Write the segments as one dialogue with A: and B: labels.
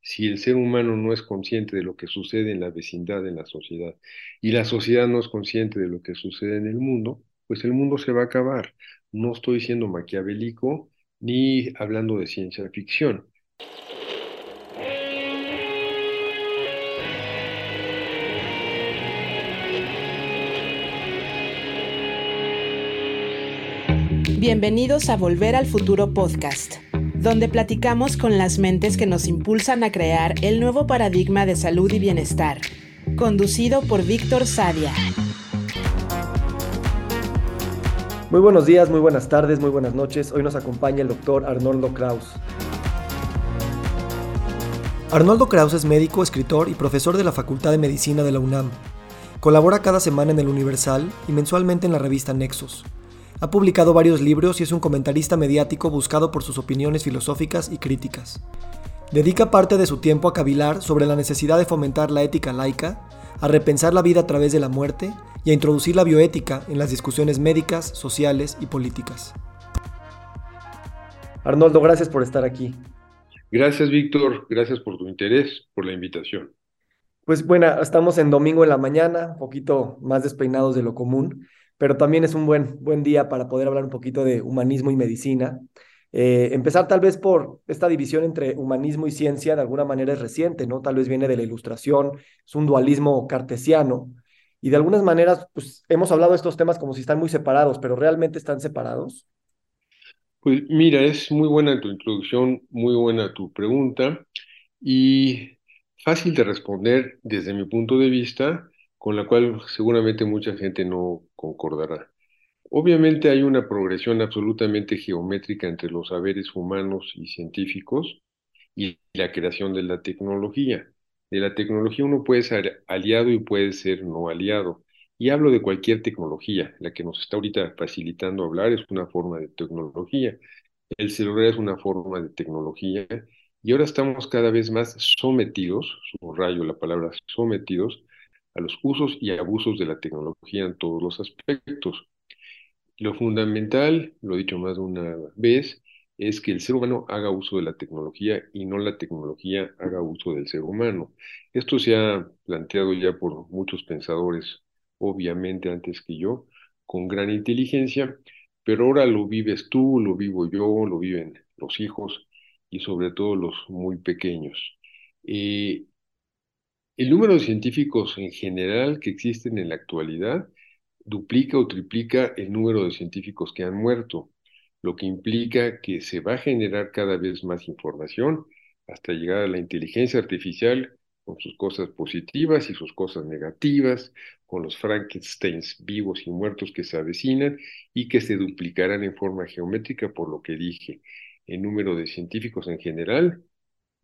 A: si el ser humano no es consciente de lo que sucede en la vecindad, en la sociedad, y la sociedad no es consciente de lo que sucede en el mundo, pues el mundo se va a acabar. No estoy siendo maquiavélico ni hablando de ciencia ficción.
B: Bienvenidos a Volver al Futuro Podcast, donde platicamos con las mentes que nos impulsan a crear el nuevo paradigma de salud y bienestar, conducido por Víctor Sadia.
C: Muy buenos días, muy buenas tardes, muy buenas noches. Hoy nos acompaña el doctor Arnoldo Kraus. Arnoldo Kraus es médico, escritor y profesor de la Facultad de Medicina de la UNAM. Colabora cada semana en el Universal y mensualmente en la revista Nexus. Ha publicado varios libros y es un comentarista mediático buscado por sus opiniones filosóficas y críticas. Dedica parte de su tiempo a cavilar sobre la necesidad de fomentar la ética laica, a repensar la vida a través de la muerte y a introducir la bioética en las discusiones médicas, sociales y políticas. Arnoldo, gracias por estar aquí.
A: Gracias, Víctor. Gracias por tu interés, por la invitación.
C: Pues bueno, estamos en domingo en la mañana, un poquito más despeinados de lo común pero también es un buen, buen día para poder hablar un poquito de humanismo y medicina. Eh, empezar tal vez por esta división entre humanismo y ciencia, de alguna manera es reciente, ¿no? Tal vez viene de la ilustración, es un dualismo cartesiano, y de algunas maneras, pues hemos hablado de estos temas como si están muy separados, pero ¿realmente están separados?
A: Pues mira, es muy buena tu introducción, muy buena tu pregunta, y fácil de responder desde mi punto de vista, con la cual seguramente mucha gente no concordará. Obviamente hay una progresión absolutamente geométrica entre los saberes humanos y científicos y la creación de la tecnología. De la tecnología uno puede ser aliado y puede ser no aliado. Y hablo de cualquier tecnología. La que nos está ahorita facilitando hablar es una forma de tecnología. El celular es una forma de tecnología. Y ahora estamos cada vez más sometidos, subrayo la palabra sometidos, a los usos y abusos de la tecnología en todos los aspectos. Lo fundamental, lo he dicho más de una vez, es que el ser humano haga uso de la tecnología y no la tecnología haga uso del ser humano. Esto se ha planteado ya por muchos pensadores, obviamente antes que yo, con gran inteligencia, pero ahora lo vives tú, lo vivo yo, lo viven los hijos y sobre todo los muy pequeños. Eh, el número de científicos en general que existen en la actualidad duplica o triplica el número de científicos que han muerto, lo que implica que se va a generar cada vez más información hasta llegar a la inteligencia artificial con sus cosas positivas y sus cosas negativas, con los Frankensteins vivos y muertos que se avecinan y que se duplicarán en forma geométrica por lo que dije, el número de científicos en general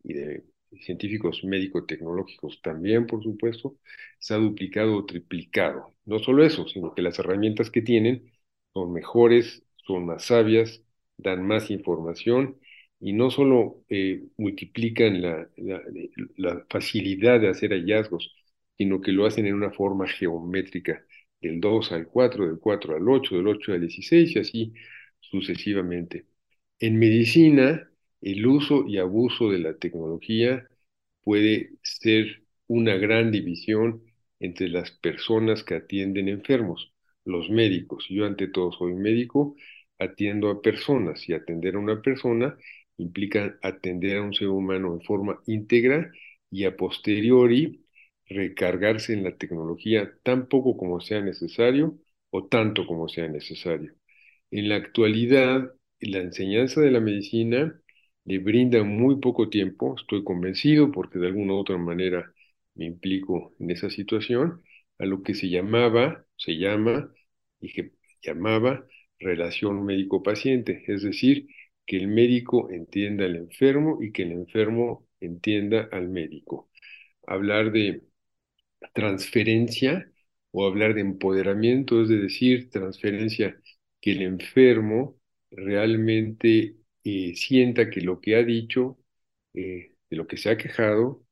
A: y de científicos médico-tecnológicos también, por supuesto, se ha duplicado o triplicado. No solo eso, sino que las herramientas que tienen son mejores, son más sabias, dan más información y no solo eh, multiplican la, la, facilidad de hacer hallazgos, sino que lo hacen en una forma geométrica, del 2 al 4, del 4 al 8, del 8 al 16 y así sucesivamente. En medicina, el uso y abuso de la tecnología puede ser una gran división entre las personas que atienden enfermos, los médicos. Yo ante todo soy médico, atiendo a personas y atender a una persona implica atender a un ser humano en forma íntegra y a posteriori recargarse en la tecnología tan poco como sea necesario o tanto como sea necesario. En la actualidad, la enseñanza de la medicina le brinda muy poco tiempo, estoy convencido porque de alguna u otra manera me implico en esa situación, a lo que se llamaba, se llama, y que llamaba relación médico-paciente, es decir, que el médico entienda al enfermo y que el enfermo entienda al médico. Hablar de transferencia o hablar de empoderamiento, es decir, transferencia que el enfermo realmente eh, sienta que lo que ha dicho, eh, de lo que se ha quejado,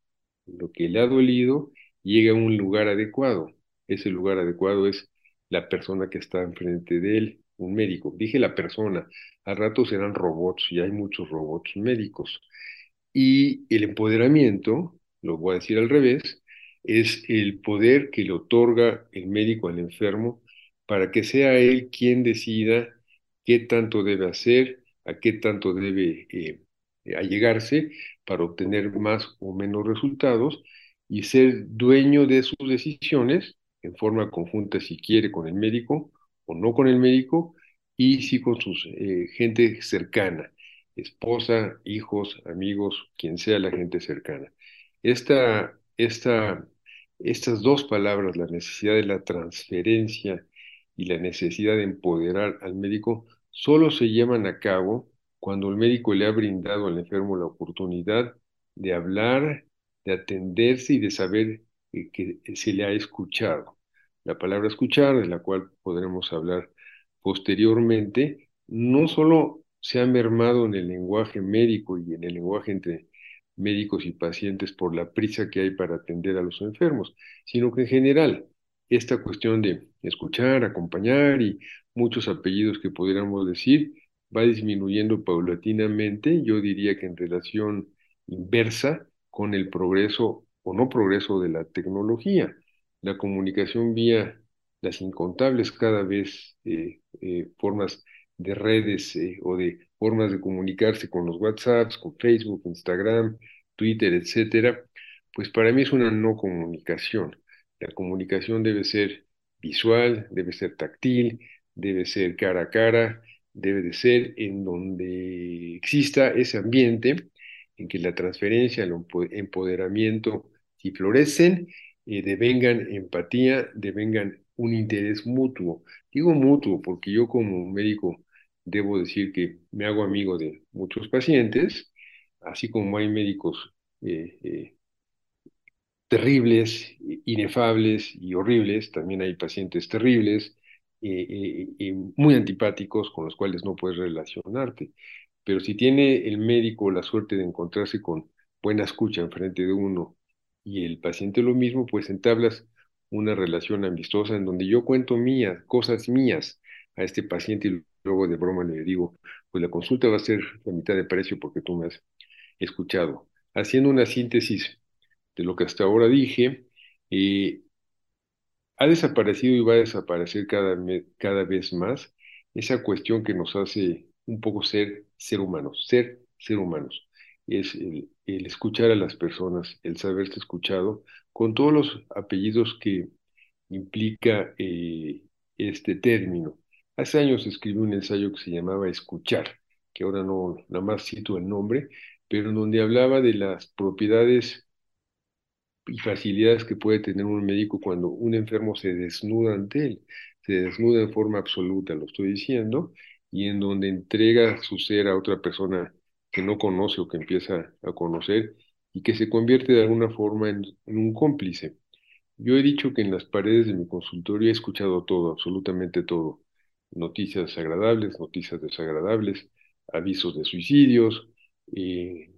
A: lo que le ha dolido, llega a un lugar adecuado. Ese lugar adecuado es la persona que está enfrente de él, un médico. Dije la persona, a ratos eran robots y hay muchos robots médicos. Y el empoderamiento, lo voy a decir al revés, es el poder que le otorga el médico al enfermo para que sea él quien decida qué tanto debe hacer, a qué tanto debe eh, allegarse para obtener más o menos resultados y ser dueño de sus decisiones en forma conjunta si quiere con el médico o no con el médico y si con su eh, gente cercana, esposa, hijos, amigos, quien sea la gente cercana. Esta, esta, estas dos palabras, la necesidad de la transferencia y la necesidad de empoderar al médico, solo se llevan a cabo cuando el médico le ha brindado al enfermo la oportunidad de hablar, de atenderse y de saber eh, que se le ha escuchado. La palabra escuchar, de la cual podremos hablar posteriormente, no solo se ha mermado en el lenguaje médico y en el lenguaje entre médicos y pacientes por la prisa que hay para atender a los enfermos, sino que en general esta cuestión de escuchar, acompañar y muchos apellidos que pudiéramos decir va disminuyendo paulatinamente, yo diría que en relación inversa con el progreso o no progreso de la tecnología. La comunicación vía las incontables cada vez eh, eh, formas de redes eh, o de formas de comunicarse con los WhatsApps, con Facebook, Instagram, Twitter, etcétera, pues para mí es una no comunicación. La comunicación debe ser visual, debe ser táctil, debe ser cara a cara, debe de ser en donde exista ese ambiente en que la transferencia, el empoderamiento, si florecen, eh, devengan empatía, devengan un interés mutuo. Digo mutuo porque yo como médico debo decir que me hago amigo de muchos pacientes, así como hay médicos eh, eh, terribles, inefables y horribles, también hay pacientes terribles y muy antipáticos con los cuales no puedes relacionarte. Pero si tiene el médico la suerte de encontrarse con buena escucha enfrente de uno y el paciente lo mismo, pues entablas una relación amistosa en donde yo cuento mías, cosas mías a este paciente y luego de broma le digo, pues la consulta va a ser la mitad de precio porque tú me has escuchado. Haciendo una síntesis de lo que hasta ahora dije, eh, ha desaparecido y va a desaparecer cada, cada vez más esa cuestión que nos hace un poco ser ser humanos, ser ser humanos. Es el, escuchar a las personas, el saberse escuchado, con todos los apellidos que implica eh, este término. Hace años escribí un ensayo que se llamaba Escuchar, que ahora no, nada más cito el nombre, pero en donde hablaba de las propiedades y facilidades que puede tener un médico cuando un enfermo se desnuda ante él, se desnuda en forma absoluta, lo estoy diciendo, y en donde entrega su ser a otra persona que no conoce o que empieza a conocer y que se convierte de alguna forma en, un cómplice. Yo he dicho que en las paredes de mi consultorio he escuchado todo, absolutamente todo. Noticias agradables, noticias desagradables, avisos de suicidios, eh,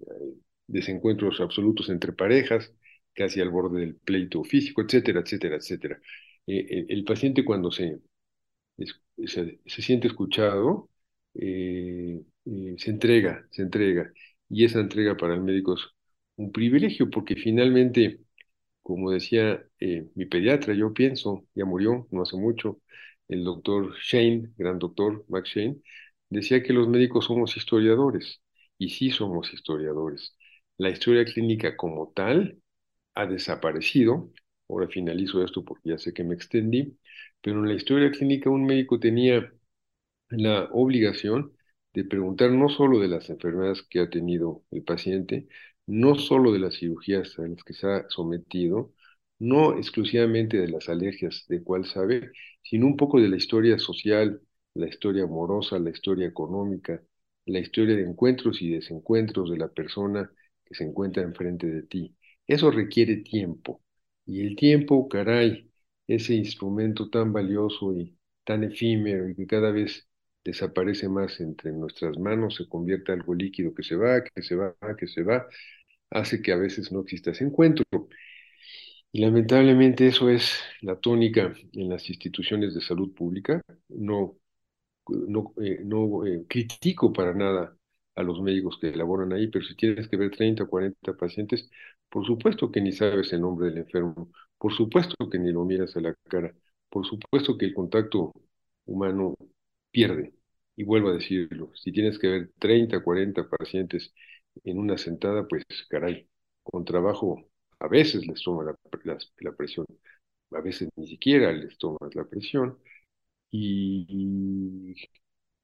A: desencuentros absolutos entre parejas, casi al borde del pleito físico, etcétera, etcétera, etcétera. Eh, el, paciente cuando se, se, siente escuchado, eh, eh, se entrega, se entrega. Y esa entrega para el médico es un privilegio porque finalmente, como decía mi pediatra, yo pienso, ya murió no hace mucho, el doctor Shane, gran doctor Max Shane, decía que los médicos somos historiadores. Y sí somos historiadores. La historia clínica como tal ha desaparecido. Ahora finalizo esto porque ya sé que me extendí, pero en la historia clínica un médico tenía la obligación de preguntar no solo de las enfermedades que ha tenido el paciente, no solo de las cirugías a las que se ha sometido, no exclusivamente de las alergias de cuál sabe, sino un poco de la historia social, la historia amorosa, la historia económica, la historia de encuentros y desencuentros de la persona que se encuentra enfrente de ti. Eso requiere tiempo. Y el tiempo, caray, ese instrumento tan valioso y tan efímero y que cada vez desaparece más entre nuestras manos, se convierte en algo líquido que se va, que se va, que se va, hace que a veces no exista ese encuentro. Y lamentablemente eso es la tónica en las instituciones de salud pública. No, no, eh, no eh, critico para nada a los médicos que elaboran ahí, pero si tienes que ver 30 o 40 pacientes, por supuesto que ni sabes el nombre del enfermo, por supuesto que ni lo miras a la cara, por supuesto que el contacto humano pierde. Y vuelvo a decirlo, si tienes que ver 30, 40 pacientes en una sentada, pues caray, con trabajo a veces les toma la, la, presión, a veces ni siquiera les tomas la presión. Y,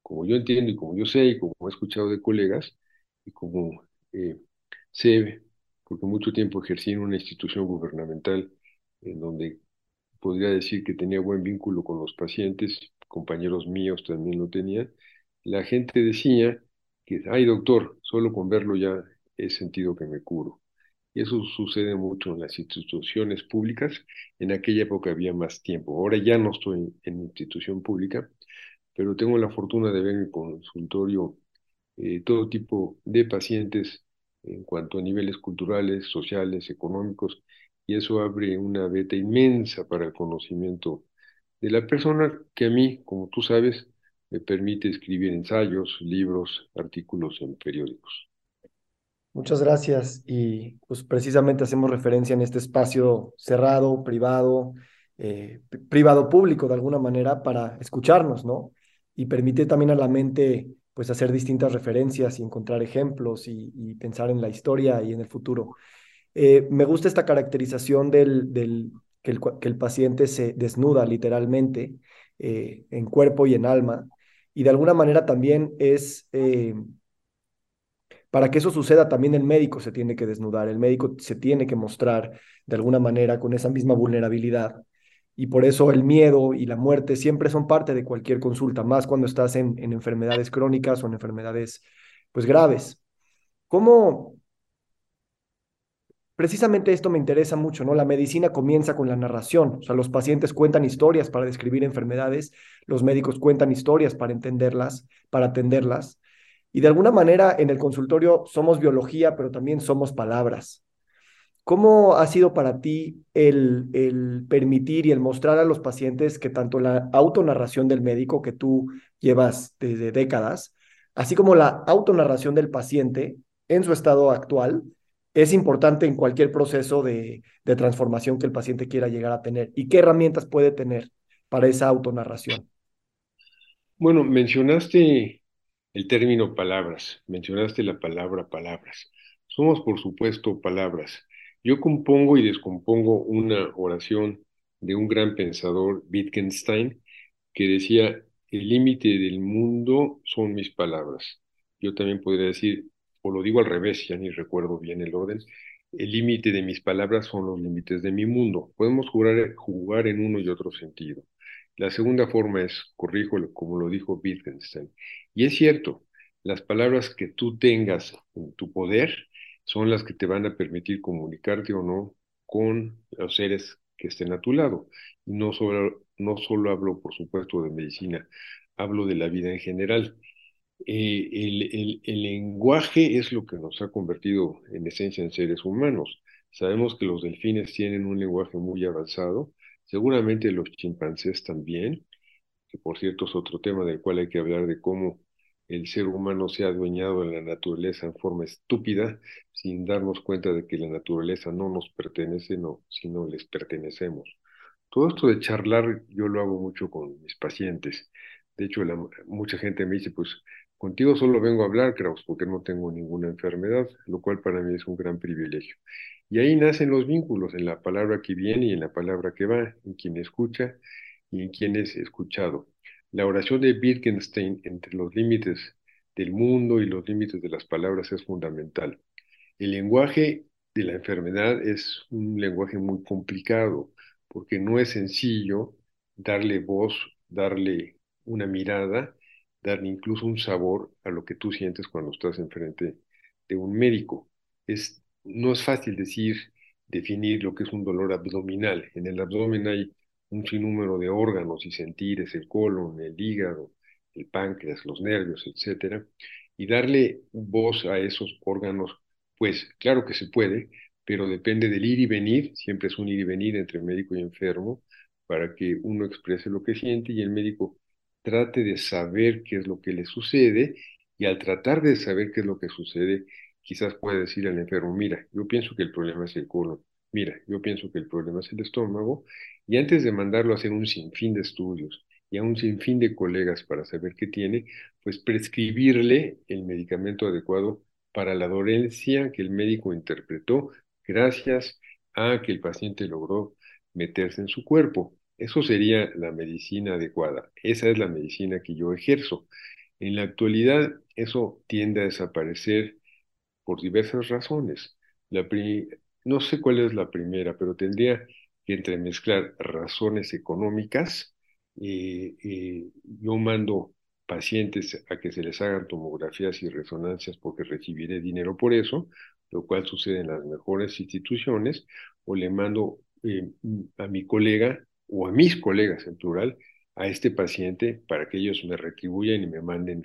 A: como yo entiendo y como yo sé y como he escuchado de colegas y como eh, sé, porque mucho tiempo ejercí en una institución gubernamental en donde podría decir que tenía buen vínculo con los pacientes, compañeros míos también lo tenían, la gente decía que, ay doctor, solo con verlo ya he sentido que me curo. Y eso sucede mucho en las instituciones públicas. En aquella época había más tiempo. Ahora ya no estoy en institución pública, pero tengo la fortuna de ver en el consultorio eh, todo tipo de pacientes en cuanto a niveles culturales, sociales, económicos, y eso abre una beta inmensa para el conocimiento de la persona que a mí, como tú sabes, me permite escribir ensayos, libros, artículos en periódicos.
C: Muchas gracias. Y pues precisamente hacemos referencia en este espacio cerrado, privado, eh, privado público de alguna manera para escucharnos, ¿no? Y permite también a la mente pues hacer distintas referencias y encontrar ejemplos y, pensar en la historia y en el futuro. Eh, me gusta esta caracterización del, del que, el, paciente se desnuda literalmente eh, en cuerpo y en alma y de alguna manera también es para que eso suceda, también el médico se tiene que desnudar, el médico se tiene que mostrar de alguna manera con esa misma vulnerabilidad. Y por eso el miedo y la muerte siempre son parte de cualquier consulta, más cuando estás en, enfermedades crónicas o en enfermedades pues graves. ¿Cómo? Precisamente esto me interesa mucho, ¿no? La medicina comienza con la narración, o sea, los pacientes cuentan historias para describir enfermedades, los médicos cuentan historias para entenderlas, para atenderlas, y de alguna manera en el consultorio somos biología, pero también somos palabras. ¿Cómo ha sido para ti el, el permitir y el mostrar a los pacientes que tanto la autonarración del médico que tú llevas desde décadas, así como la autonarración del paciente en su estado actual, es importante en cualquier proceso de, de transformación que el paciente quiera llegar a tener? ¿Y qué herramientas puede tener para esa autonarración?
A: Bueno, mencionaste el término palabras. Mencionaste la palabra palabras. Somos, por supuesto, palabras. Yo compongo y descompongo una oración de un gran pensador, Wittgenstein, que decía, el límite del mundo son mis palabras. Yo también podría decir, o lo digo al revés, ya ni recuerdo bien el orden, el límite de mis palabras son los límites de mi mundo. Podemos jugar, jugar en uno y otro sentido. La segunda forma es, corrijo como lo dijo Wittgenstein, y es cierto, las palabras que tú tengas en tu poder son las que te van a permitir comunicarte o no con los seres que estén a tu lado. No solo, no solo hablo, por supuesto, de medicina, hablo de la vida en general. Eh, el, el, el, lenguaje es lo que nos ha convertido en esencia en seres humanos. Sabemos que los delfines tienen un lenguaje muy avanzado, Seguramente los chimpancés también, que por cierto es otro tema del cual hay que hablar de cómo el ser humano se ha adueñado de la naturaleza en forma estúpida, sin darnos cuenta de que la naturaleza no nos pertenece, no, sino les pertenecemos. Todo esto de charlar yo lo hago mucho con mis pacientes. De hecho, mucha gente me dice, pues contigo solo vengo a hablar, Kraus, porque no tengo ninguna enfermedad, lo cual para mí es un gran privilegio. Y ahí nacen los vínculos en la palabra que viene y en la palabra que va, en quien escucha y en quien es escuchado. La oración de Wittgenstein entre los límites del mundo y los límites de las palabras es fundamental. El lenguaje de la enfermedad es un lenguaje muy complicado porque no es sencillo darle voz, darle una mirada, darle incluso un sabor a lo que tú sientes cuando estás enfrente de un médico. No es fácil decir, definir lo que es un dolor abdominal. En el abdomen hay un sinnúmero de órganos y sentires, el colon, el hígado, el páncreas, los nervios, etcétera, y darle voz a esos órganos, pues claro que se puede, pero depende del ir y venir, siempre es un ir y venir entre médico y enfermo, para que uno exprese lo que siente y el médico trate de saber qué es lo que le sucede Y al tratar de saber qué es lo que sucede, quizás puede decir al enfermo, mira, yo pienso que el problema es el colon, mira, yo pienso que el problema es el estómago, y antes de mandarlo a hacer un sinfín de estudios y a un sinfín de colegas para saber qué tiene, pues prescribirle el medicamento adecuado para la dolencia que el médico interpretó gracias a que el paciente logró meterse en su cuerpo. Eso sería la medicina adecuada. Esa es la medicina que yo ejerzo. En la actualidad eso tiende a desaparecer por diversas razones. La no sé cuál es la primera, pero tendría que entremezclar razones económicas. Eh, eh, yo mando pacientes a que se les hagan tomografías y resonancias porque recibiré dinero por eso, lo cual sucede en las mejores instituciones, o le mando eh, a mi colega o a mis colegas en plural a este paciente para que ellos me retribuyan y me manden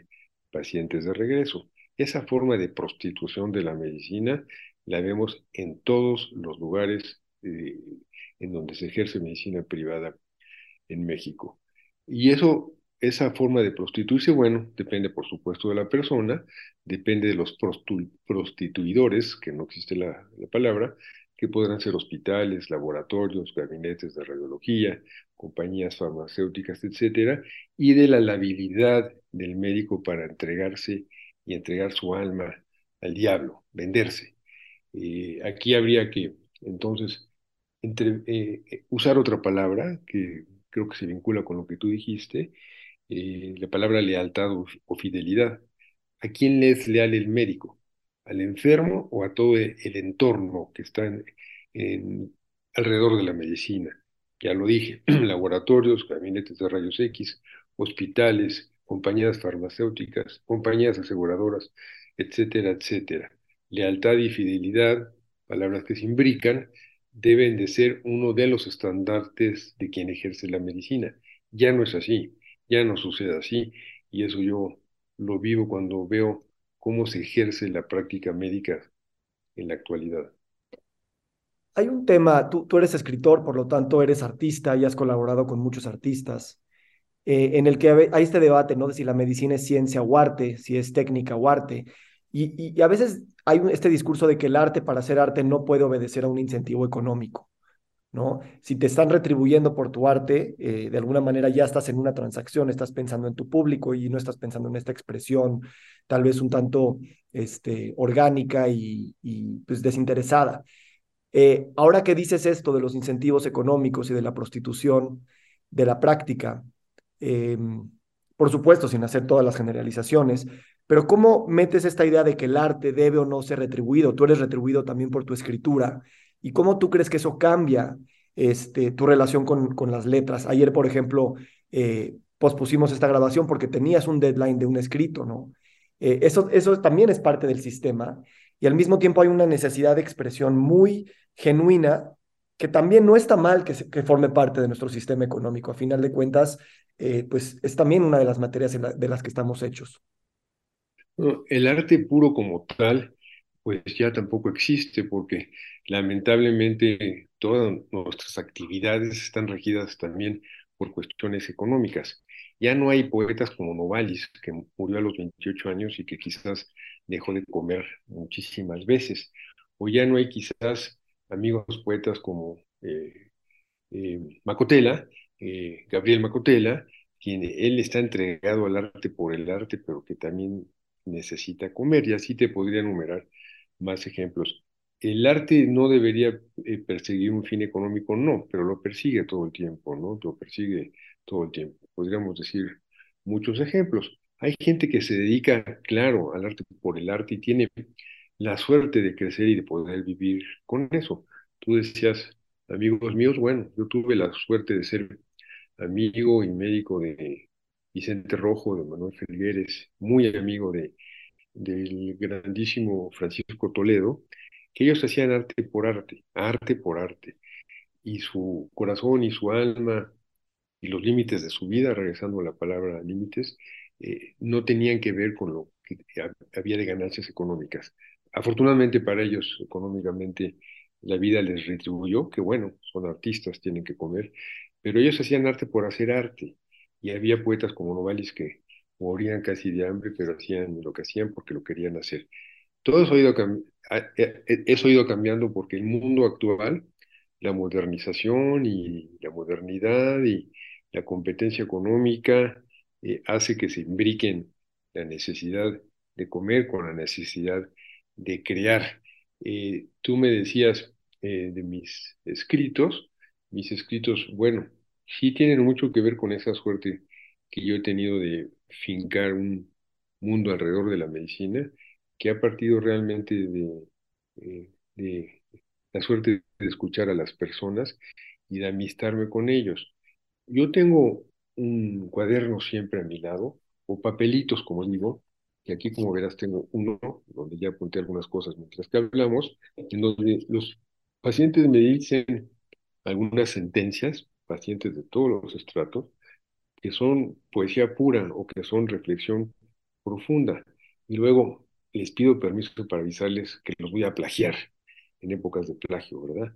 A: pacientes de regreso. Esa forma de prostitución de la medicina la vemos en todos los lugares eh, en donde se ejerce medicina privada en México. Y eso, esa forma de prostituirse, bueno, depende por supuesto de la persona, depende de los prostituidores, que no existe la, la palabra, que podrán ser hospitales, laboratorios, gabinetes de radiología, compañías farmacéuticas, etcétera, y de la labilidad del médico para entregarse y entregar su alma al diablo, venderse. Eh, aquí habría que entonces entre, eh, usar otra palabra que creo que se vincula con lo que tú dijiste, eh, la palabra lealtad o, fidelidad. ¿A quién le es leal el médico? ¿Al enfermo o a todo el, entorno que está alrededor de la medicina? Ya lo dije, laboratorios, gabinetes de rayos X, hospitales, compañías farmacéuticas, compañías aseguradoras, etcétera, etcétera. Lealtad y fidelidad, palabras que se imbrican, deben de ser uno de los estandartes de quien ejerce la medicina. Ya no es así, ya no sucede así, y eso yo lo vivo cuando veo cómo se ejerce la práctica médica en la actualidad.
C: Hay un tema, tú, eres escritor, por lo tanto eres artista y has colaborado con muchos artistas. Eh, en el que hay este debate, ¿no? De si la medicina es ciencia o arte, si es técnica o arte. Y, a veces hay este discurso de que el arte para hacer arte no puede obedecer a un incentivo económico, ¿no? Si te están retribuyendo por tu arte, eh, de alguna manera ya estás en una transacción, estás pensando en tu público y no estás pensando en esta expresión tal vez un tanto este, orgánica y, pues desinteresada. Eh, ahora que dices esto de los incentivos económicos y de la prostitución de la práctica, Em, por supuesto, sin hacer todas las generalizaciones, pero ¿cómo metes esta idea de que el arte debe o no ser retribuido? Tú eres retribuido también por tu escritura. ¿Y cómo tú crees que eso cambia este, tu relación con, con las letras? Ayer, por ejemplo, eh, pospusimos esta grabación porque tenías un deadline de un escrito, ¿no? Eh, eso, eso también es parte del sistema y al mismo tiempo hay una necesidad de expresión muy genuina que también no está mal que, que forme parte de nuestro sistema económico. A final de cuentas, eh, pues es también una de las materias de las que estamos hechos.
A: El arte puro como tal, pues ya tampoco existe porque lamentablemente todas nuestras actividades están regidas también por cuestiones económicas. Ya no hay poetas como Novalis, que murió a los 28 años y que quizás dejó de comer muchísimas veces. O ya no hay quizás amigos poetas como eh, eh, Macotela, eh, Gabriel Macotela, quien él está entregado al arte por el arte, pero que también necesita comer, y así te podría enumerar más ejemplos. El arte no debería eh, perseguir un fin económico, no, pero lo persigue todo el tiempo, ¿no? Lo persigue todo el tiempo. Podríamos decir muchos ejemplos. Hay gente que se dedica, claro, al arte por el arte y tiene la suerte de crecer y de poder vivir con eso. Tú decías, amigos míos, bueno, yo tuve la suerte de ser amigo y médico de Vicente Rojo, de Manuel Felgueres, muy amigo de, del grandísimo Francisco Toledo, que ellos hacían arte por arte, arte por arte, y su corazón y su alma y los límites de su vida, regresando a la palabra límites, eh, no tenían que ver con lo que había de ganancias económicas. Afortunadamente para ellos, económicamente, la vida les retribuyó, que bueno, son artistas, tienen que comer, pero ellos hacían arte por hacer arte. Y había poetas como Novalis que morían casi de hambre, pero hacían lo que hacían porque lo querían hacer. Todo eso ha ido, eso ha ido cambiando porque el mundo actual, la modernización y la modernidad y la competencia económica eh, hace que se imbriquen la necesidad de comer con la necesidad de crear. Eh, tú me decías eh, de mis escritos, mis escritos, bueno, sí tienen mucho que ver con esa suerte que yo he tenido de fincar un mundo alrededor de la medicina, que ha partido realmente de, eh, de la suerte de escuchar a las personas y de amistarme con ellos. Yo tengo un cuaderno siempre a mi lado, o papelitos, como digo, que aquí, como verás, tengo uno donde ya apunté algunas cosas mientras que hablamos, en donde los pacientes me dicen algunas sentencias, pacientes de todos los estratos, que son poesía pura o que son reflexión profunda. Y luego les pido permiso para avisarles que los voy a plagiar en épocas de plagio, ¿verdad?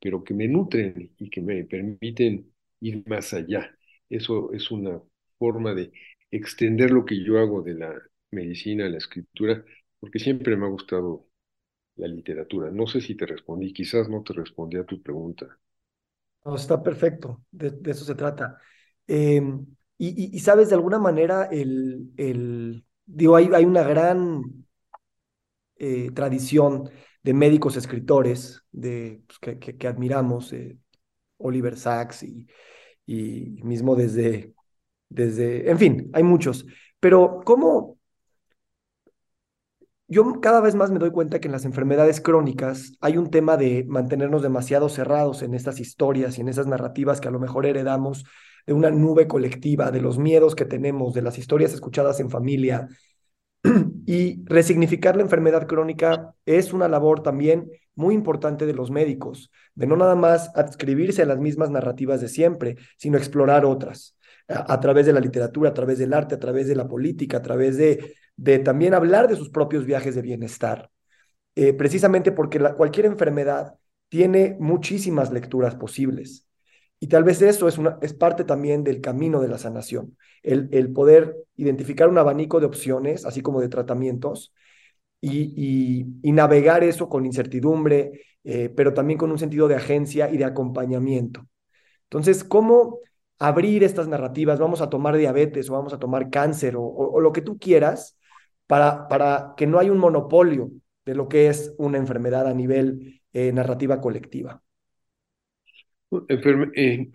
A: Pero que me nutren y que me permiten ir más allá. Eso es una forma de extender lo que yo hago de la medicina a la escritura, porque siempre me ha gustado la literatura. No sé si te respondí, quizás no te respondí a tu pregunta.
C: No, está perfecto, de, eso se trata. Em, y, sabes, de alguna manera, el, el digo, hay, hay una gran eh, tradición de médicos escritores de, pues, que, admiramos, eh, Oliver Sacks y, y mismo desde, desde, en fin, hay muchos. Pero, ¿cómo, yo cada vez más me doy cuenta que en las enfermedades crónicas hay un tema de mantenernos demasiado cerrados en estas historias y en esas narrativas que a lo mejor heredamos de una nube colectiva, de los miedos que tenemos, de las historias escuchadas en familia. Y resignificar la enfermedad crónica es una labor también muy importante de los médicos, de no nada más adscribirse a las mismas narrativas de siempre, sino explorar otras, a, través de la literatura, a través del arte, a través de la política, a través de de también hablar de sus propios viajes de bienestar, eh, precisamente porque cualquier enfermedad tiene muchísimas lecturas posibles. Y tal vez eso es, una, es parte también del camino de la sanación, el, el poder identificar un abanico de opciones, así como de tratamientos, y, y, navegar eso con incertidumbre, eh, pero también con un sentido de agencia y de acompañamiento. Entonces, ¿cómo abrir estas narrativas? Vamos a tomar diabetes o vamos a tomar cáncer o, lo que tú quieras, para, que no haya un monopolio de lo que es una enfermedad a nivel eh, narrativa colectiva.
A: Eh,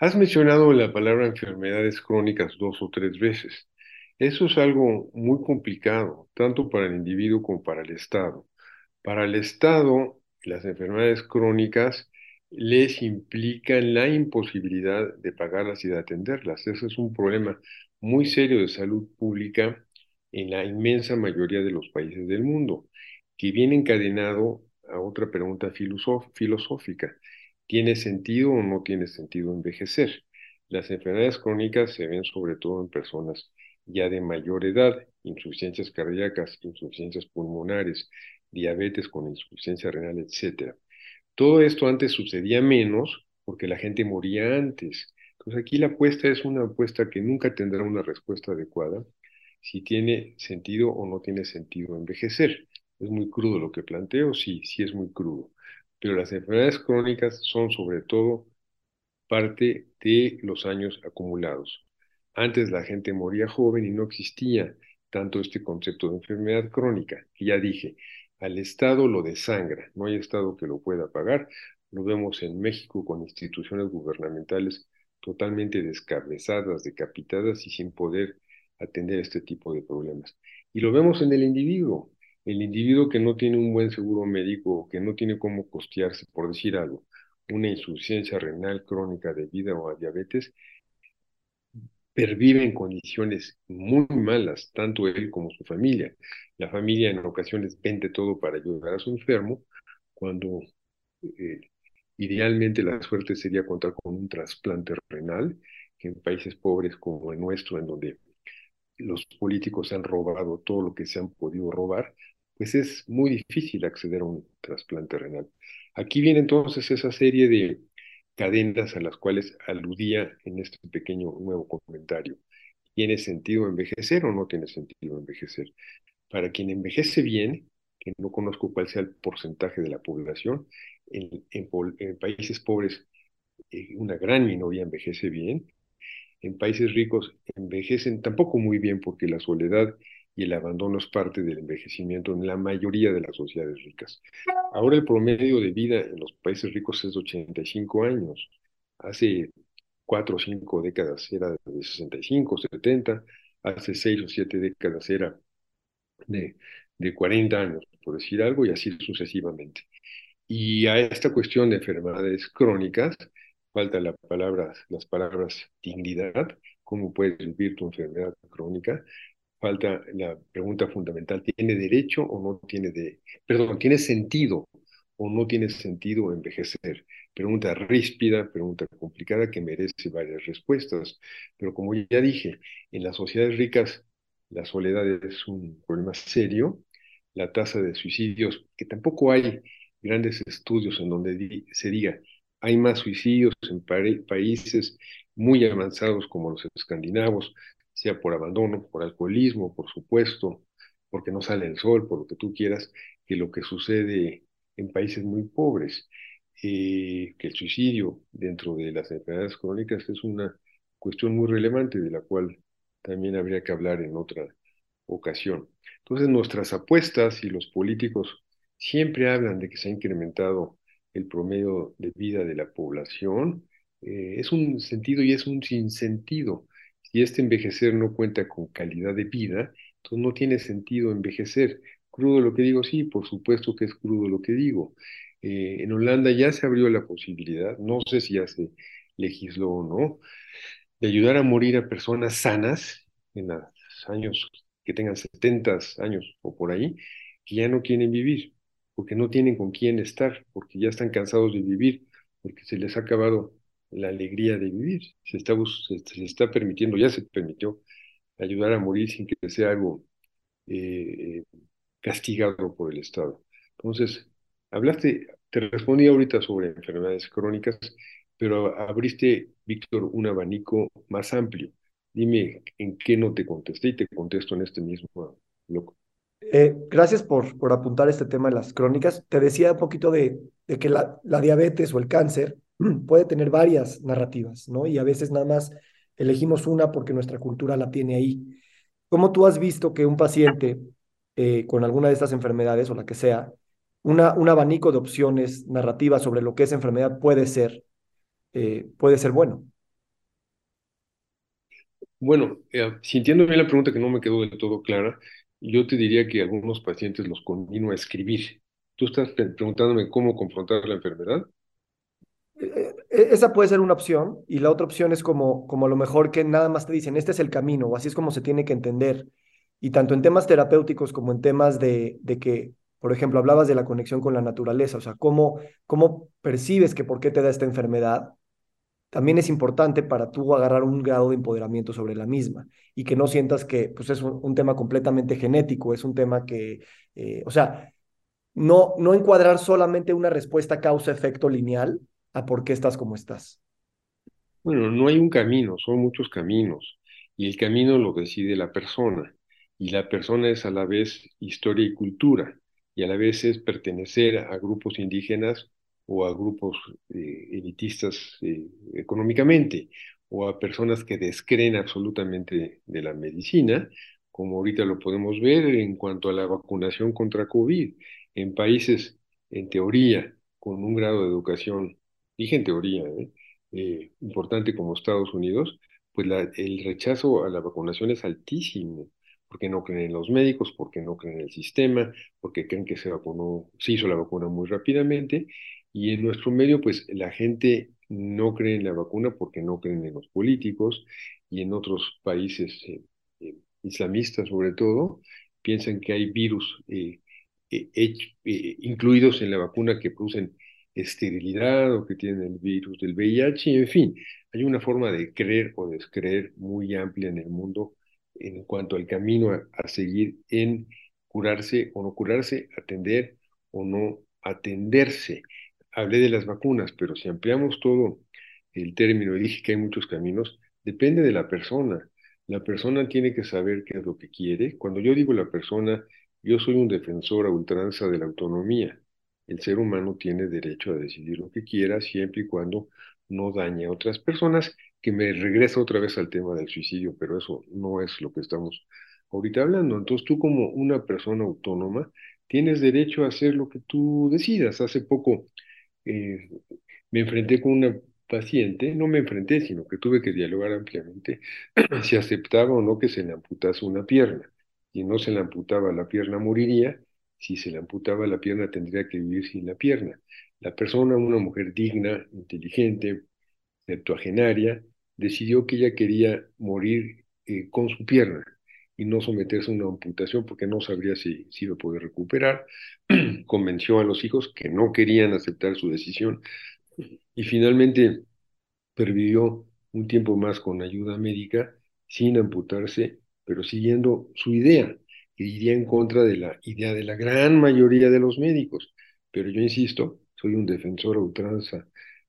A: has mencionado la palabra enfermedades crónicas dos o tres veces. Eso es algo muy complicado, tanto para el individuo como para el Estado. Para el Estado, las enfermedades crónicas les implican la imposibilidad de pagarlas y de atenderlas. Ese es un problema muy serio de salud pública en la inmensa mayoría de los países del mundo, que viene encadenado a otra pregunta filosófica. ¿Tiene sentido o no tiene sentido envejecer? Las enfermedades crónicas se ven sobre todo en personas ya de mayor edad, insuficiencias cardíacas, insuficiencias pulmonares, diabetes con insuficiencia renal, etc. Todo esto antes sucedía menos porque la gente moría antes. Entonces aquí la apuesta es una apuesta que nunca tendrá una respuesta adecuada si tiene sentido o no tiene sentido envejecer. Es muy crudo lo que planteo, sí, sí es muy crudo. Pero las enfermedades crónicas son sobre todo parte de los años acumulados. Antes la gente moría joven y no existía tanto este concepto de enfermedad crónica, que ya dije, al Estado lo desangra, no hay Estado que lo pueda pagar. Lo vemos en México con instituciones gubernamentales totalmente descabezadas, decapitadas y sin poder atender este tipo de problemas. Y lo vemos en el individuo, el individuo que no tiene un buen seguro médico, que no tiene cómo costearse, por decir algo, una insuficiencia renal crónica debido a diabetes, pervive en condiciones muy malas, tanto él como su familia. La familia en ocasiones vende todo para ayudar a su enfermo, cuando eh, idealmente la suerte sería contar con un trasplante renal, que en países pobres como el nuestro, en donde los políticos han robado todo lo que se han podido robar, pues es muy difícil acceder a un trasplante renal. Aquí viene entonces esa serie de cadenas a las cuales aludía en este pequeño nuevo comentario. ¿tiene sentido envejecer o no tiene sentido envejecer? Para quien envejece bien, que no conozco cuál sea el porcentaje de la población, en, en, países pobres eh, una gran minoría envejece bien, en países ricos envejecen tampoco muy bien porque la soledad y el abandono es parte del envejecimiento en la mayoría de las sociedades ricas. Ahora el promedio de vida en los países ricos es de 85 años. Hace cuatro o cinco décadas era de 65, 70, hace seis o siete décadas era de, de 40 años, por decir algo, y así sucesivamente. Y a esta cuestión de enfermedades crónicas, falta la palabra, las palabras dignidad, cómo puedes vivir tu enfermedad crónica, falta la pregunta fundamental, ¿tiene derecho o no tiene de, perdón, tiene sentido o no tiene sentido envejecer? Pregunta ríspida, pregunta complicada que merece varias respuestas, pero como ya dije, en las sociedades ricas la soledad es un problema serio, la tasa de suicidios, que tampoco hay grandes estudios en donde se diga hay más suicidios en países muy avanzados como los escandinavos, sea por abandono, por alcoholismo, por supuesto, porque no sale el sol, por lo que tú quieras, que lo que sucede en países muy pobres. Eh, que el suicidio dentro de las enfermedades crónicas es una cuestión muy relevante de la cual también habría que hablar en otra ocasión. Entonces nuestras apuestas y los políticos siempre hablan de que se ha incrementado el promedio de vida de la población, eh, es un sentido y es un sinsentido. Si este envejecer no cuenta con calidad de vida, entonces no tiene sentido envejecer. Crudo lo que digo, sí, por supuesto que es crudo lo que digo. Eh, en Holanda ya se abrió la posibilidad, no sé si ya se legisló o no, de ayudar a morir a personas sanas en los años que tengan 70 años o por ahí, que ya no quieren vivir porque no tienen con quién estar, porque ya están cansados de vivir, porque se les ha acabado la alegría de vivir. Se está, se, está permitiendo, ya se permitió ayudar a morir sin que sea algo eh, castigado por el Estado. Entonces, hablaste, te respondí ahorita sobre enfermedades crónicas, pero abriste, Víctor, un abanico más amplio. Dime en qué no te contesté y te contesto en este mismo bloque.
C: Eh, gracias por, por apuntar este tema de las crónicas. Te decía un poquito de, de que la, diabetes o el cáncer puede tener varias narrativas, ¿no? Y a veces nada más elegimos una porque nuestra cultura la tiene ahí. ¿Cómo tú has visto que un paciente eh, con alguna de estas enfermedades o la que sea, un abanico de opciones narrativas sobre lo que esa enfermedad puede ser, eh, puede ser bueno?
A: Bueno, sintiendo bien la pregunta que no me quedó del todo clara, yo te diría que algunos pacientes los convino a escribir. ¿Tú estás preguntándome cómo confrontar la enfermedad?
C: Eh, eh, esa puede ser una opción y la otra opción es como, como a lo mejor que nada más te dicen, este es el camino o así es como se tiene que entender. Y tanto en temas terapéuticos como en temas de, de que, por ejemplo, hablabas de la conexión con la naturaleza, o sea, cómo, cómo percibes que por qué te da esta enfermedad también es importante para tú agarrar un grado de empoderamiento sobre la misma y que no sientas que pues, es un, tema completamente genético, es un tema que, eh, o sea, no, no encuadrar solamente una respuesta causa-efecto lineal a por qué estás como estás.
A: Bueno, no hay un camino, son muchos caminos y el camino lo decide la persona y la persona es a la vez historia y cultura y a la vez es pertenecer a grupos indígenas o a grupos eh, elitistas eh, económicamente o a personas que descreen absolutamente de la medicina, como ahorita lo podemos ver en cuanto a la vacunación contra COVID. En países, en teoría, con un grado de educación, dije en teoría, ¿eh? importante como Estados Unidos, pues el rechazo a la vacunación es altísimo, porque no creen en los médicos, porque no creen en el sistema, porque creen que se vacunó, se hizo la vacuna muy rápidamente, y en nuestro medio, pues la gente no cree en la vacuna porque no creen en los políticos y en otros países eh, eh, islamistas sobre todo, piensan que hay virus eh, incluidos en la vacuna que producen esterilidad o que tienen el virus del VIH, en fin, hay una forma de creer o descreer muy amplia en el mundo en cuanto al camino a, a seguir en curarse o no curarse, atender o no atenderse hablé de las vacunas, pero si ampliamos todo el término y dije que hay muchos caminos, depende de la persona. La persona tiene que saber qué es lo que quiere. Cuando yo digo la persona, yo soy un defensor a ultranza de la autonomía. El ser humano tiene derecho a decidir lo que quiera siempre y cuando no dañe a otras personas, que me regresa otra vez al tema del suicidio, pero eso no es lo que estamos ahorita hablando. Entonces tú como una persona autónoma tienes derecho a hacer lo que tú decidas. Hace poco eh, me enfrenté con una paciente, no me enfrenté, sino que tuve que dialogar ampliamente si aceptaba o no que se le amputase una pierna. Si no se le amputaba la pierna, moriría. Si se le amputaba la pierna, tendría que vivir sin la pierna. La persona, una mujer digna, inteligente, septuagenaria, decidió que ella quería morir eh, con su pierna y no someterse a una amputación porque no sabría si, si iba a poder recuperar. Convenció a los hijos que no querían aceptar su decisión y finalmente pervivió un tiempo más con ayuda médica sin amputarse, pero siguiendo su idea, iría en contra de la idea de la gran mayoría de los médicos. Pero yo insisto, soy un defensor a ultranza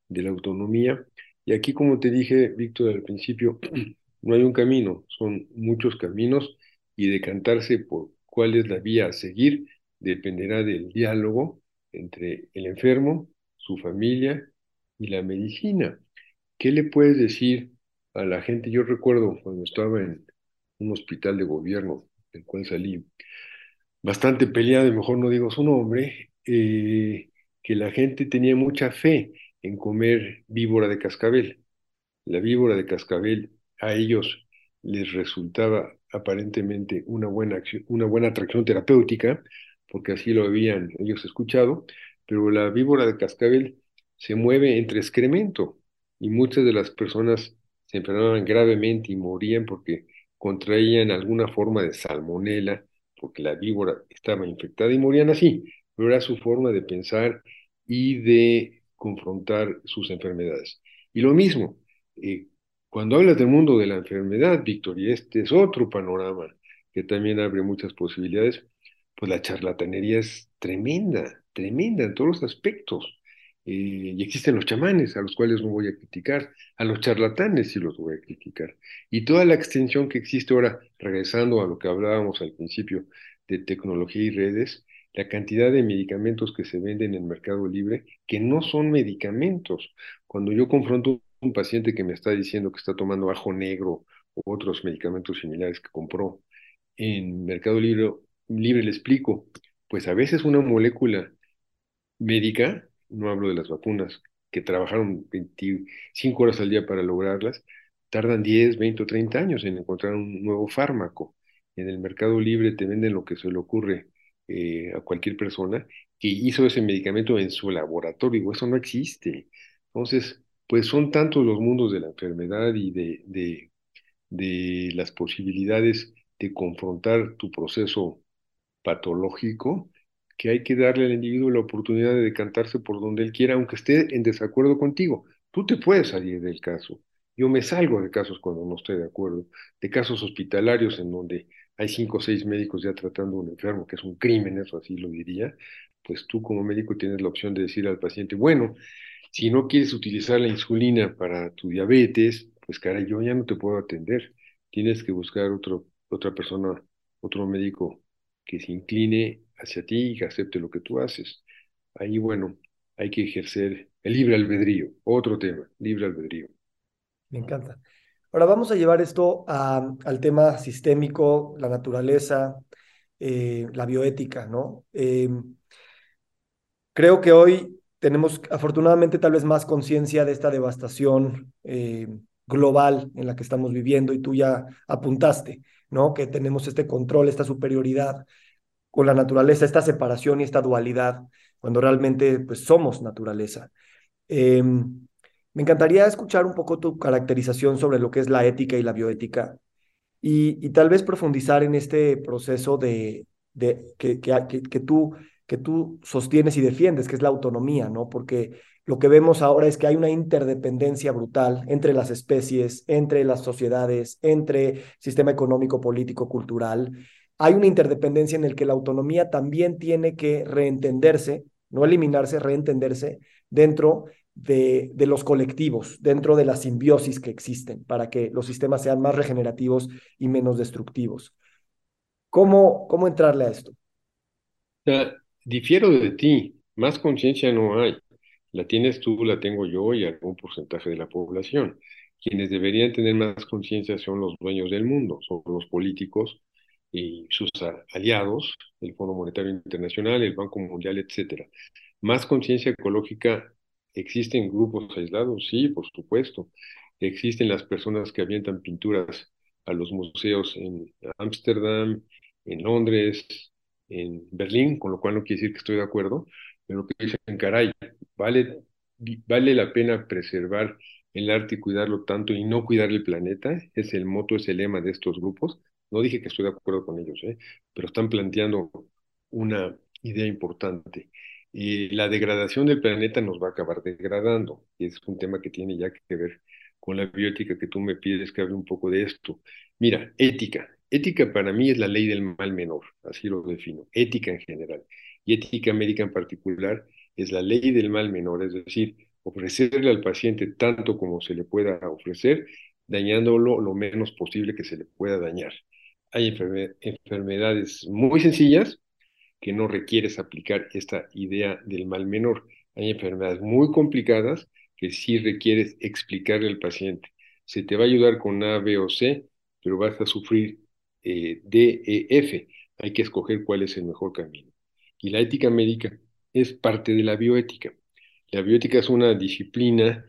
A: de la autonomía. Y aquí, como te dije, Víctor, al principio, no hay un camino, son muchos caminos y decantarse por cuál es la vía a seguir dependerá del diálogo entre el enfermo, su familia y la medicina. ¿Qué le puedes decir a la gente? Yo recuerdo cuando estaba en un hospital de gobierno, del cual salí bastante peleado, y mejor no digo su nombre, eh, que la gente tenía mucha fe en comer víbora de cascabel. La víbora de cascabel a ellos les resultaba aparentemente una buena, una buena atracción terapéutica, porque así lo habían ellos escuchado, pero la víbora de cascabel se mueve entre excremento y muchas de las personas se enfermaban gravemente y morían porque contraían alguna forma de salmonela, porque la víbora estaba infectada y morían así, pero era su forma de pensar y de confrontar sus enfermedades. Y lo mismo, eh, cuando hablas del mundo de la enfermedad, Víctor, y este es otro panorama que también abre muchas posibilidades, pues la charlatanería es tremenda, tremenda en todos los aspectos. Y existen los chamanes, a los cuales no voy a criticar, a los charlatanes sí los voy a criticar. Y toda la extensión que existe ahora, regresando a lo que hablábamos al principio de tecnología y redes, la cantidad de medicamentos que se venden en el mercado libre, que no son medicamentos. Cuando yo confronto a un paciente que me está diciendo que está tomando ajo negro u otros medicamentos similares que compró en mercado libre, libre le explico, pues a veces una molécula médica no hablo de las vacunas, que trabajaron 25 horas al día para lograrlas, tardan 10, 20 o 30 años en encontrar un nuevo fármaco. En el mercado libre te venden lo que se le ocurre eh, a cualquier persona que hizo ese medicamento en su laboratorio. Eso no existe. Entonces, pues son tantos los mundos de la enfermedad y de, de, de las posibilidades de confrontar tu proceso patológico que hay que darle al individuo la oportunidad de decantarse por donde él quiera, aunque esté en desacuerdo contigo. Tú te puedes salir del caso. Yo me salgo de casos cuando no estoy de acuerdo, de casos hospitalarios en donde hay cinco o seis médicos ya tratando a un enfermo, que es un crimen, eso así lo diría, pues tú como médico tienes la opción de decir al paciente, bueno, si no quieres utilizar la insulina para tu diabetes, pues caray, yo ya no te puedo atender. Tienes que buscar otro, otra persona, otro médico que se incline hacia ti y que acepte lo que tú haces. Ahí, bueno, hay que ejercer el libre albedrío. Otro tema, libre albedrío.
C: Me encanta. Ahora vamos a llevar esto al tema sistémico, la naturaleza, eh, la bioética, ¿no? Eh, creo que hoy tenemos afortunadamente tal vez más conciencia de esta devastación eh, global en la que estamos viviendo y tú ya apuntaste, ¿no? Que tenemos este control, esta superioridad con la naturaleza, esta separación y esta dualidad, cuando realmente pues, somos naturaleza. Em, me encantaría escuchar un poco tu caracterización sobre lo que es la ética y la bioética y, tal vez profundizar en este proceso de, de que, que, que, tú, que tú sostienes y defiendes, que es la autonomía, ¿no? Porque lo que vemos ahora es que hay una interdependencia brutal entre las especies, entre las sociedades, entre sistema económico, político, cultural, hay una interdependencia en el que la autonomía también tiene que reentenderse, no eliminarse, reentenderse dentro de, los colectivos, dentro de la simbiosis que existen, para que los sistemas sean más regenerativos y menos destructivos. ¿Cómo, cómo entrarle a esto?
A: difiero de ti, más conciencia no hay. La tienes tú, la tengo yo y algún porcentaje de la población. Quienes deberían tener más conciencia son los dueños del mundo, son los políticos y sus aliados, el Fondo Monetario Internacional, el Banco Mundial, etcétera. Más conciencia ecológica existe en grupos aislados, sí, por supuesto. Existen las personas que avientan pinturas a los museos en Ámsterdam, en Londres, en Berlín, con lo cual no quiere decir que estoy de acuerdo, pero que dicen, caray, vale, vale la pena preservar el arte y cuidarlo tanto y no cuidar el planeta, es el moto, es el lema de estos grupos. No dije que estoy de acuerdo con ellos, ¿eh? pero están planteando una idea importante. Y la degradación del planeta nos va a acabar degradando, y es un tema que tiene ya que ver con la biótica que tú me pides que hable un poco de esto. Mira, ética. Ética para mí es la ley del mal menor, así lo defino. Ética en general y ética médica en particular es la ley del mal menor, es decir, ofrecerle al paciente tanto como se le pueda ofrecer, dañándolo lo menos posible que se le pueda dañar. Hay enfermedades muy sencillas que no requieres aplicar esta idea del mal menor. Hay enfermedades muy complicadas que sí requieres explicarle al paciente. Se te va a ayudar con A, B o C, pero vas a sufrir eh, D, E, F. Hay que escoger cuál es el mejor camino. Y la ética médica es parte de la bioética. La bioética es una disciplina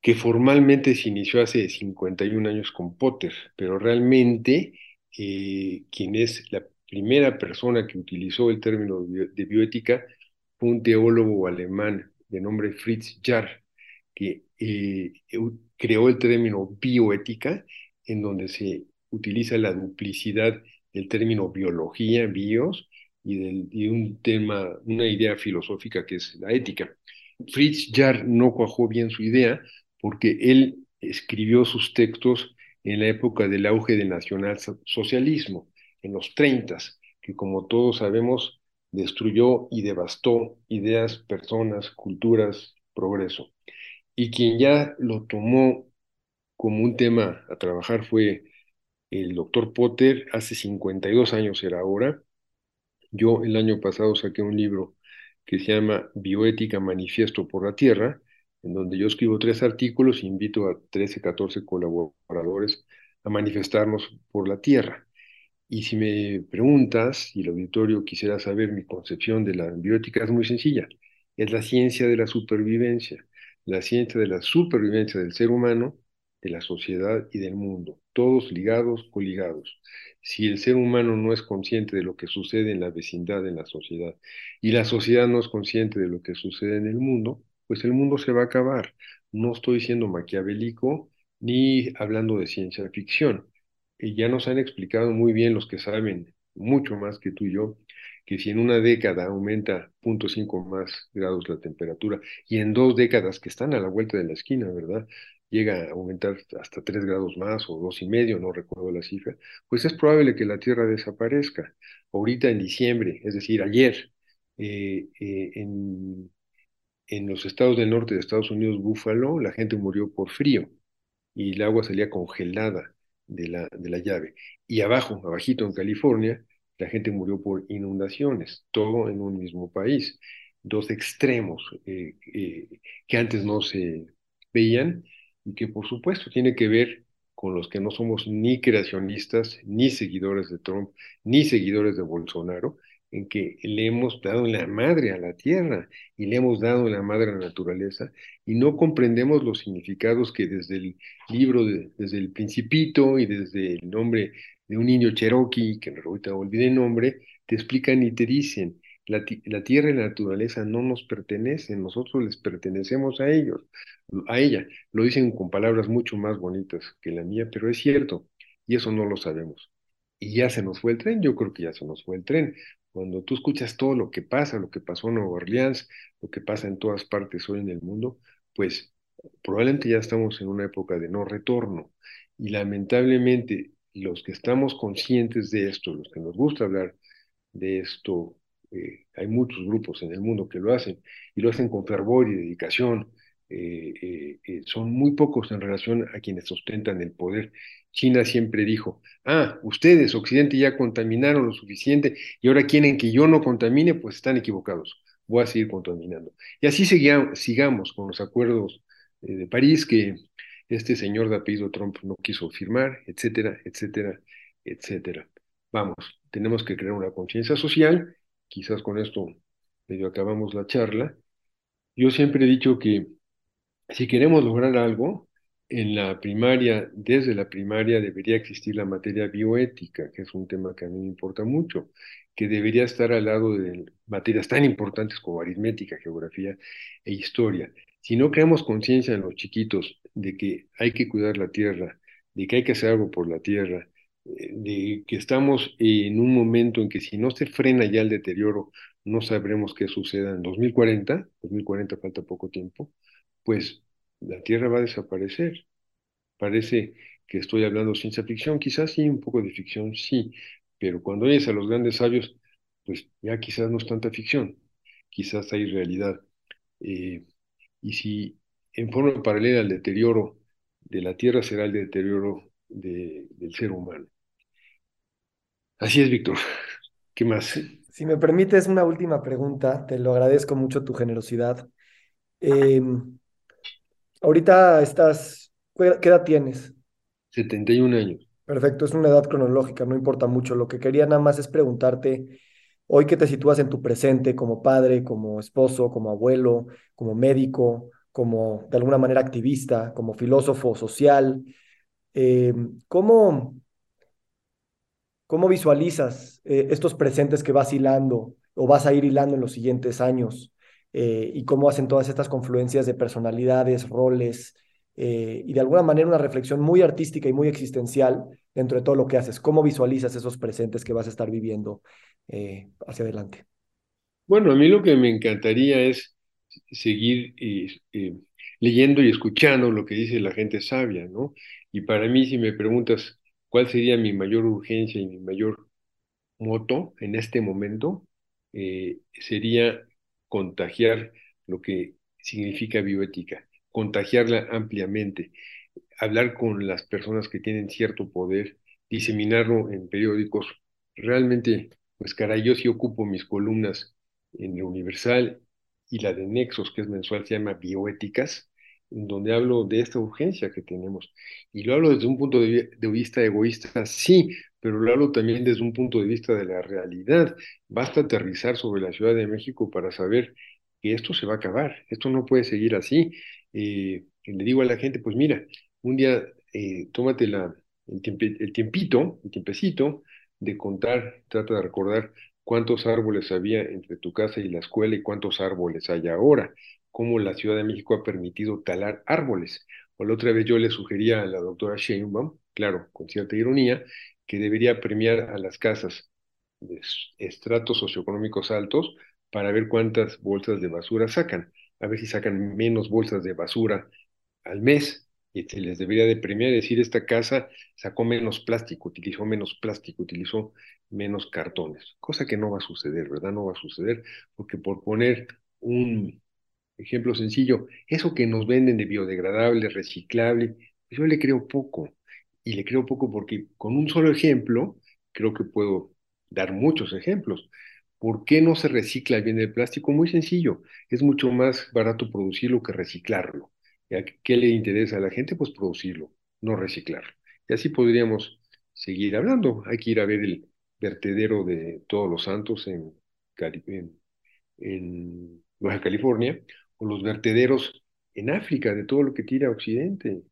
A: que formalmente se inició hace 51 años con Potter, pero realmente eh, quien es la primera persona que utilizó el término de bioética fue un teólogo alemán de nombre Fritz Jarr, que eh, creó el término bioética, en donde se utiliza la duplicidad del término biología, bios, y, de un tema, una idea filosófica que es la ética. Fritz Jarr no cuajó bien su idea porque él escribió sus textos en la época del auge del nacionalsocialismo, en los 30, que como todos sabemos destruyó y devastó ideas, personas, culturas, progreso. Y quien ya lo tomó como un tema a trabajar fue el doctor Potter, hace 52 años era ahora, yo el año pasado saqué un libro que se llama Bioética Manifiesto por la Tierra, en donde yo escribo tres artículos e invito a 13, 14 colaboradores a manifestarnos por la Tierra. Y si me preguntas, y el auditorio quisiera saber mi concepción de la bioética, es muy sencilla. Es la ciencia de la supervivencia, la ciencia de la supervivencia del ser humano, de la sociedad y del mundo, todos ligados, coligados si el ser humano no es consciente de lo que sucede en la vecindad, en la sociedad, y la sociedad no es consciente de lo que sucede en el mundo, pues el mundo se va a acabar. No estoy siendo maquiavélico ni hablando de ciencia ficción. Y ya nos han explicado muy bien los que saben mucho más que tú y yo, que si en una década aumenta 0.5 más grados la temperatura y en dos décadas que están a la vuelta de la esquina, ¿verdad? llega a aumentar hasta 3 grados más o dos y medio, no recuerdo la cifra, pues es probable que la Tierra desaparezca. Ahorita en diciembre, es decir, ayer, eh, eh, en, en los estados del norte de Estados Unidos, Búfalo, la gente murió por frío y el agua salía congelada de la, de la llave. Y abajo, abajito en California, la gente murió por inundaciones, todo en un mismo país. Dos extremos eh, que antes no se veían y que por supuesto tiene que ver con los que no somos ni creacionistas, ni seguidores de Trump, ni seguidores de Bolsonaro, en que le hemos dado la madre a la tierra y le hemos dado la madre a la naturaleza y no comprendemos los significados que desde el libro, desde el principito y desde el nombre de un indio cherokee, que ahorita olvidé el nombre, te explican y te dicen, la, tierra y la naturaleza no nos pertenecen, nosotros les pertenecemos a ellos, a ella. Lo dicen con palabras mucho más bonitas que la mía, pero es cierto, y eso no lo sabemos. Y ya se nos fue el tren, yo creo que ya se nos fue el tren. Cuando tú escuchas todo lo que pasa, lo que pasó en Nueva Orleans, lo que pasa en todas partes hoy en el mundo, pues probablemente ya estamos en una época de no retorno. Y lamentablemente los que estamos conscientes de esto, los que nos gusta hablar de esto eh, hay muchos grupos en el mundo que lo hacen y lo hacen con fervor y dedicación eh, eh, son muy pocos en relación a quienes ostentan el poder. China siempre dijo, ah, ustedes, Occidente, ya contaminaron lo suficiente y ahora quieren que yo no contamine, pues están equivocados, voy a seguir contaminando. Y así sigamos con los acuerdos de París que este señor de apellido Trump no quiso firmar, etcétera, etcétera, etcétera. Vamos, tenemos que crear una conciencia social, quizás con esto medio acabamos la charla. Yo siempre he dicho que si queremos lograr algo, en la primaria, desde la primaria debería existir la materia bioética, que es un tema que a mí me importa mucho, que debería estar al lado de materias tan importantes como aritmética, geografía e historia. Si no creamos conciencia en los chiquitos de que hay que cuidar la tierra, de que hay que hacer algo por la tierra, eh, de que estamos en un momento en que si no se frena ya el deterioro, no sabremos qué suceda en 2040, 2040 falta poco tiempo, pues la Tierra va a desaparecer. Parece que estoy hablando ciencia ficción, quizás sí, un poco de ficción, sí, pero cuando oyes a los grandes sabios, pues ya quizás no es tanta ficción, quizás hay realidad. Eh, y si en forma paralela al deterioro de la Tierra será el deterioro del ser humano. Así es, Víctor. ¿Qué más?
C: Si me permites una última pregunta, te lo agradezco mucho tu generosidad. Em, ahorita estás, ¿qué edad tienes?
A: 71 años.
C: Perfecto, es una edad cronológica, no importa mucho. Lo que quería nada más es preguntarte, hoy que te sitúas en tu presente como padre, como esposo, como abuelo, como médico, como de alguna manera activista, como filósofo social, em, ¿cómo, ¿Cómo visualizas eh, estos presentes que vas hilando o vas a ir hilando en los siguientes años? Eh, y cómo hacen todas estas confluencias de personalidades, roles, eh, y de alguna manera una reflexión muy artística y muy existencial dentro de todo lo que haces. ¿Cómo visualizas esos presentes que vas a estar viviendo hacia adelante?
A: Bueno, a mí lo que me encantaría es seguir leyendo y escuchando lo que dice la gente sabia, ¿no? Y para mí, si me preguntas ¿Cuál sería mi mayor urgencia y mi mayor moto en este momento? Eh, sería contagiar lo que significa bioética, contagiarla ampliamente, hablar con las personas que tienen cierto poder, diseminarlo en periódicos. Realmente, pues caray, yo sí ocupo mis columnas en el Universal y la de Nexos, que es mensual, se llama Bioéticas, donde hablo de esta urgencia que tenemos. Y lo hablo desde un punto de, vista egoísta, sí, pero lo hablo también desde un punto de vista de la realidad. Basta aterrizar sobre la Ciudad de México para saber que esto se va a acabar, esto no puede seguir así. Eh, le digo a la gente, pues mira, un día eh, tómate el, el tiempito, el tiempecito de contar, trata de recordar cuántos árboles había entre tu casa y la escuela y cuántos árboles hay ahora cómo la Ciudad de México ha permitido talar árboles. O la otra vez yo le sugería a la doctora Sheinbaum, claro, con cierta ironía, que debería premiar a las casas de estratos socioeconómicos altos para ver cuántas bolsas de basura sacan, a ver si sacan menos bolsas de basura al mes y se les debería de premiar, decir, esta casa sacó menos plástico, utilizó menos plástico, utilizó menos cartones, cosa que no va a suceder, ¿verdad? No va a suceder, porque por poner un ejemplo sencillo, eso que nos venden de biodegradable, reciclable, pues yo le creo poco. Y le creo poco porque con un solo ejemplo, creo que puedo dar muchos ejemplos. ¿Por qué no se recicla bien el plástico? Muy sencillo, es mucho más barato producirlo que reciclarlo. ¿Y a ¿Qué le interesa a la gente? Pues producirlo, no reciclarlo. Y así podríamos seguir hablando. Hay que ir a ver el vertedero de Todos los Santos en, en Baja California, o los vertederos en África, de todo lo que tira Occidente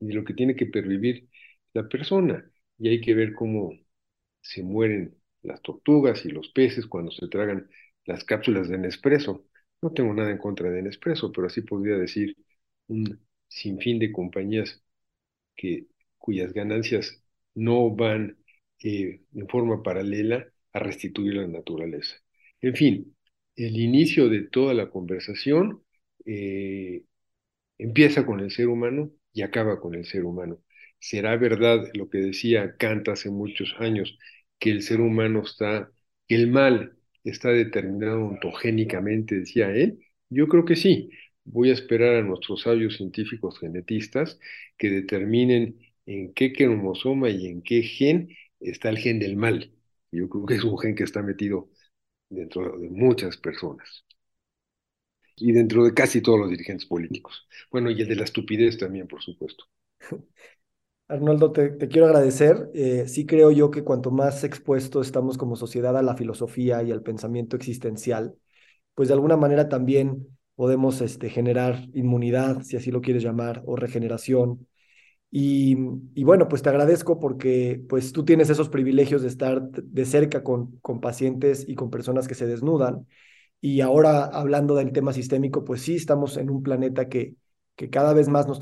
A: y de lo que tiene que pervivir la persona. Y hay que ver cómo se mueren las tortugas y los peces cuando se tragan las cápsulas de Nespresso. No tengo nada en contra de Nespresso, pero así podría decir un sinfín de compañías que, cuyas ganancias no van eh, en forma paralela a restituir la naturaleza. En fin, el inicio de toda la conversación eh, empieza con el ser humano y acaba con el ser humano. ¿Será verdad lo que decía Kant hace muchos años, que el ser humano está, que el mal está determinado ontogénicamente, decía él? Yo creo que sí, voy a esperar a nuestros sabios científicos genetistas que determinen en qué cromosoma y en qué gen está el gen del mal. Yo creo que es un gen que está metido dentro de muchas personas y dentro de casi todos los dirigentes políticos. Bueno, y el de la estupidez también, por supuesto.
C: Arnoldo, te, quiero agradecer. Eh, sí creo yo que cuanto más expuestos estamos como sociedad a la filosofía y al pensamiento existencial, pues de alguna manera también podemos este, generar inmunidad, si así lo quieres llamar, o regeneración. Y, bueno, pues te agradezco porque pues tú tienes esos privilegios de estar de cerca con, con pacientes y con personas que se desnudan y ahora hablando del tema sistémico, pues sí estamos en un planeta que, que cada vez más nos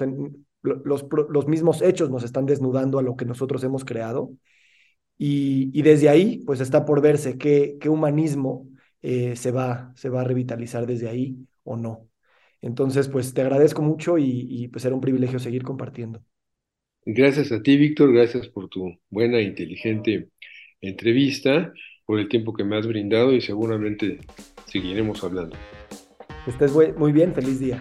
C: los, los mismos hechos nos están desnudando a lo que nosotros hemos creado. Y, y desde ahí, pues está por verse qué, qué humanismo eh, se, va, se va a revitalizar desde ahí o no. Entonces, pues te agradezco mucho y, y pues era un privilegio seguir compartiendo.
A: Gracias a ti, Víctor, gracias por tu buena e inteligente entrevista, por el tiempo que me has brindado y seguramente seguiremos hablando.
C: Que estés muy bien, feliz día.